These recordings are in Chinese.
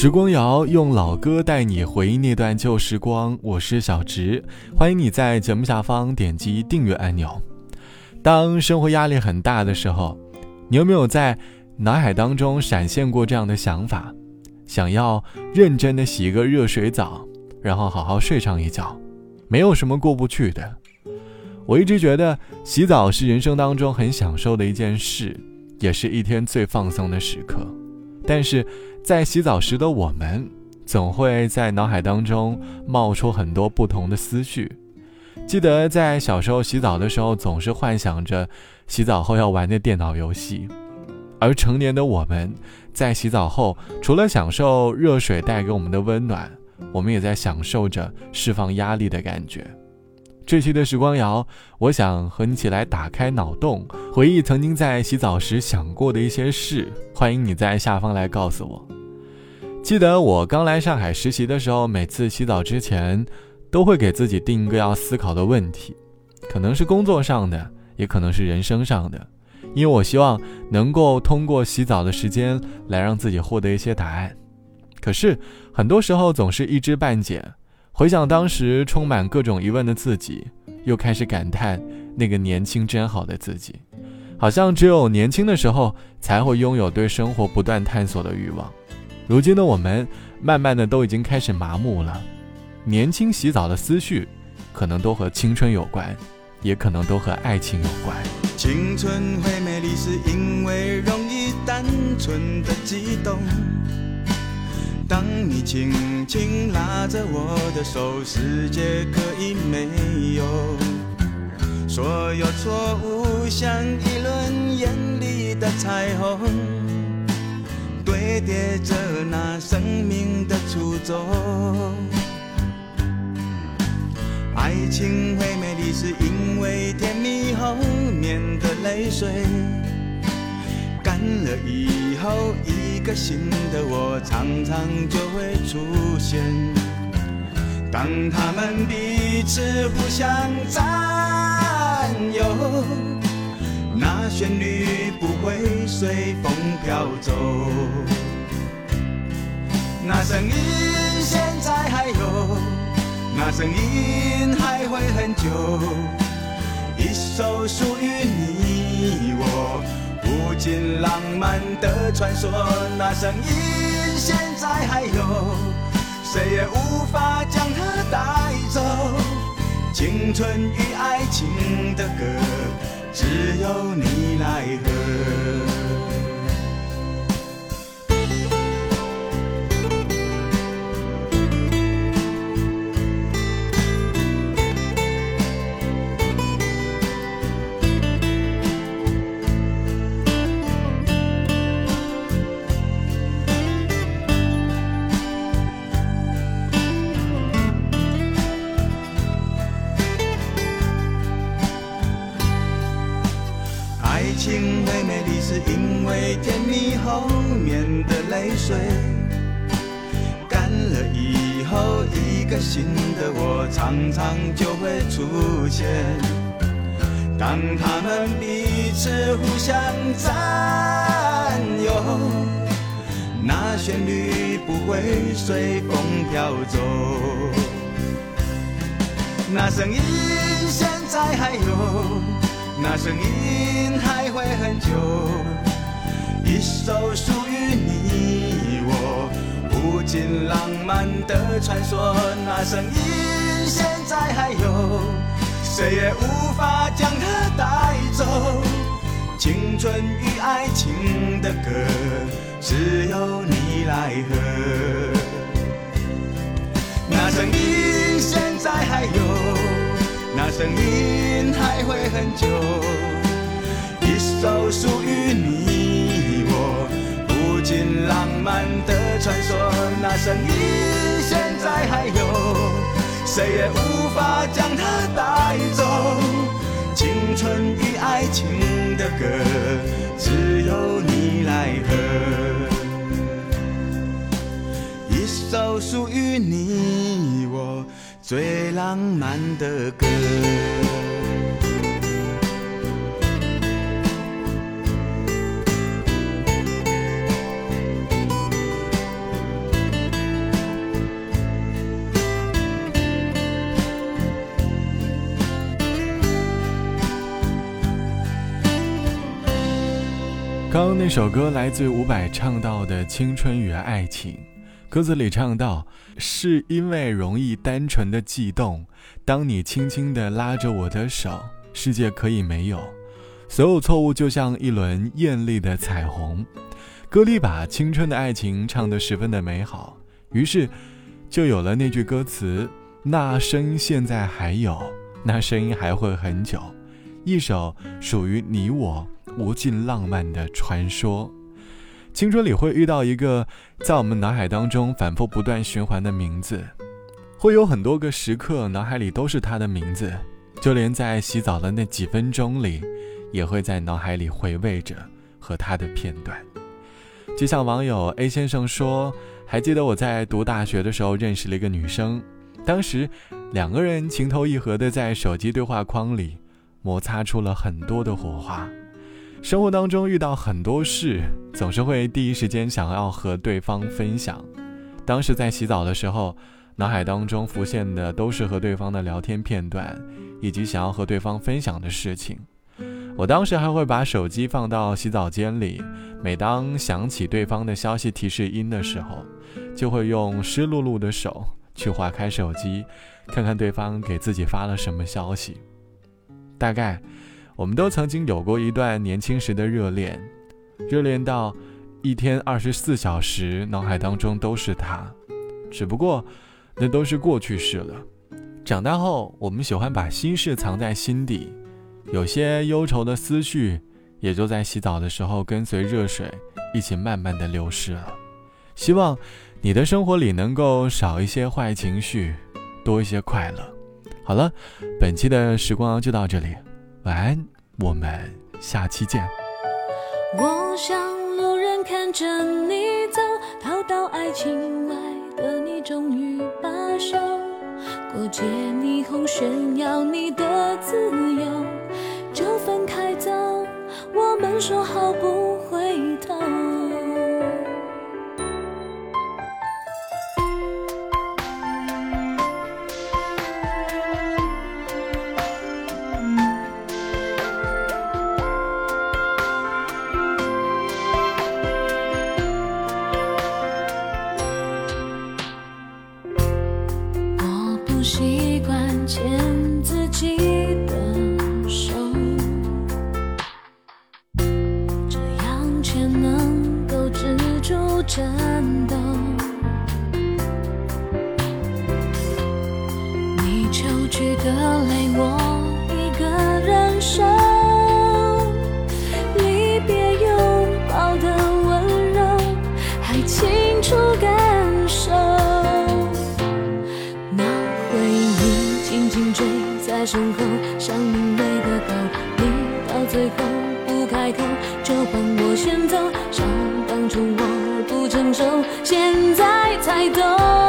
时光谣用老歌带你回忆那段旧时光，我是小植，欢迎你在节目下方点击订阅按钮。当生活压力很大的时候，你有没有在脑海当中闪现过这样的想法？想要认真的洗一个热水澡，然后好好睡上一觉，没有什么过不去的。我一直觉得洗澡是人生当中很享受的一件事，也是一天最放松的时刻。但是。在洗澡时的我们，总会在脑海当中冒出很多不同的思绪。记得在小时候洗澡的时候，总是幻想着洗澡后要玩的电脑游戏；而成年的我们，在洗澡后，除了享受热水带给我们的温暖，我们也在享受着释放压力的感觉。这期的时光谣，我想和你一起来打开脑洞，回忆曾经在洗澡时想过的一些事。欢迎你在下方来告诉我。记得我刚来上海实习的时候，每次洗澡之前，都会给自己定一个要思考的问题，可能是工作上的，也可能是人生上的，因为我希望能够通过洗澡的时间来让自己获得一些答案。可是很多时候总是一知半解，回想当时充满各种疑问的自己，又开始感叹那个年轻真好的自己，好像只有年轻的时候才会拥有对生活不断探索的欲望。如今的我们，慢慢的都已经开始麻木了。年轻洗澡的思绪，可能都和青春有关，也可能都和爱情有关。青春会美丽，是因为容易单纯的激动。当你轻轻拉着我的手，世界可以没有所有错误，像一轮艳丽的彩虹。堆叠着那生命的初衷。爱情会美丽，是因为甜蜜后面的泪水干了以后，一个新的我常常就会出现。当他们彼此互相占有。那旋律不会随风飘走，那声音现在还有，那声音还会很久。一首属于你我无尽浪漫的传说，那声音现在还有，谁也无法将它带走。青春与爱情的歌。只有你来和。情会美丽，是因为甜蜜后面的泪水干了以后，一个新的我常常就会出现。当他们彼此互相占有，那旋律不会随风飘走。那声音现在还有，那声音还会很久。一首属于你我无尽浪漫的传说，那声音现在还有，谁也无法将它带走。青春与爱情的歌，只有你来和。那声音现在还有，那声音还会很久。一首属于你我，不。尽浪漫的传说，那声音现在还有，谁也无法将它带走。青春与爱情的歌，只有你来和。一首属于你我最浪漫的歌。刚刚那首歌来自伍佰唱到的青春与爱情。歌词里唱到：“是因为容易单纯的悸动，当你轻轻地拉着我的手，世界可以没有所有错误，就像一轮艳丽的彩虹。”歌里把青春的爱情唱得十分的美好，于是就有了那句歌词：“那声音现在还有，那声音还会很久。”一首属于你我无尽浪漫的传说。青春里会遇到一个在我们脑海当中反复不断循环的名字，会有很多个时刻脑海里都是他的名字，就连在洗澡的那几分钟里，也会在脑海里回味着和他的片段。就像网友 A 先生说：“还记得我在读大学的时候认识了一个女生，当时两个人情投意合的在手机对话框里摩擦出了很多的火花。”生活当中遇到很多事，总是会第一时间想要和对方分享。当时在洗澡的时候，脑海当中浮现的都是和对方的聊天片段，以及想要和对方分享的事情。我当时还会把手机放到洗澡间里，每当响起对方的消息提示音的时候，就会用湿漉漉的手去划开手机，看看对方给自己发了什么消息。大概。我们都曾经有过一段年轻时的热恋，热恋到一天二十四小时脑海当中都是他，只不过那都是过去式了。长大后，我们喜欢把心事藏在心底，有些忧愁的思绪也就在洗澡的时候跟随热水一起慢慢的流失了。希望你的生活里能够少一些坏情绪，多一些快乐。好了，本期的时光就到这里。晚安，我们下期见。我想路人看着你走，逃到爱情外的你终于罢休，过街霓虹炫耀你的自由，就分开走。我们说好不回头。颤抖，你抽泣的泪，我一个人收。离别拥抱的温柔，还清楚感受。那回忆紧紧追在身后。现在才懂。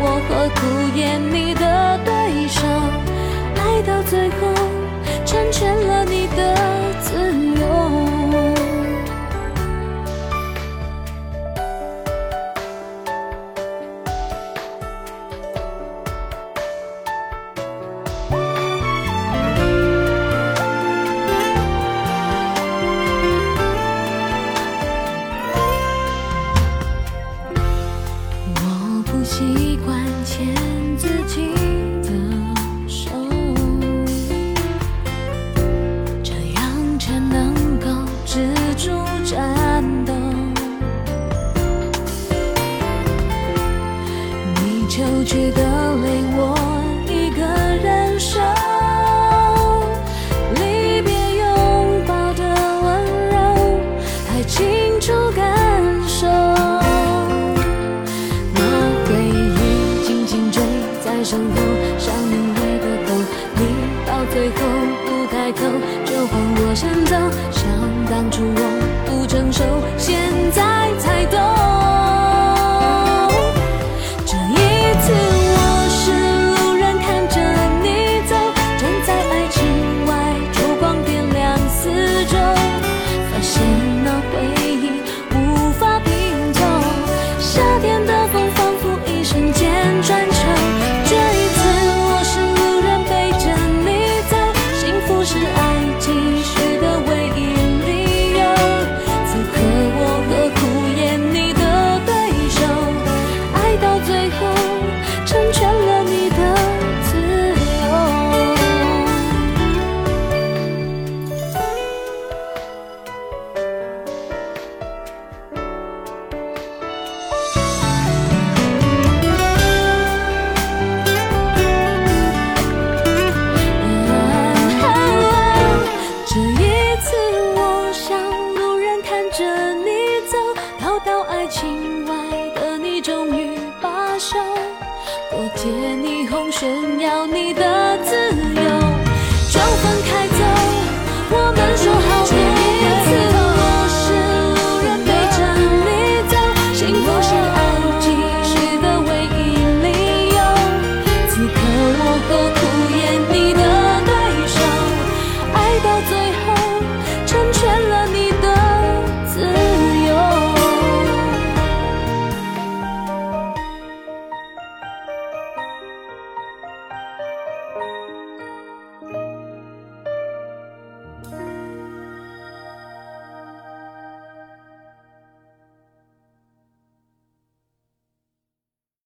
我何苦演你的对手？爱到最后，成全了你的自由。秋去的泪，我一个人收。离别拥抱的温柔，还清楚感受。那回忆紧紧追在身后，想念会的走。你到最后不开口，就换我先走。像当初我不成熟。转借霓虹炫耀你的自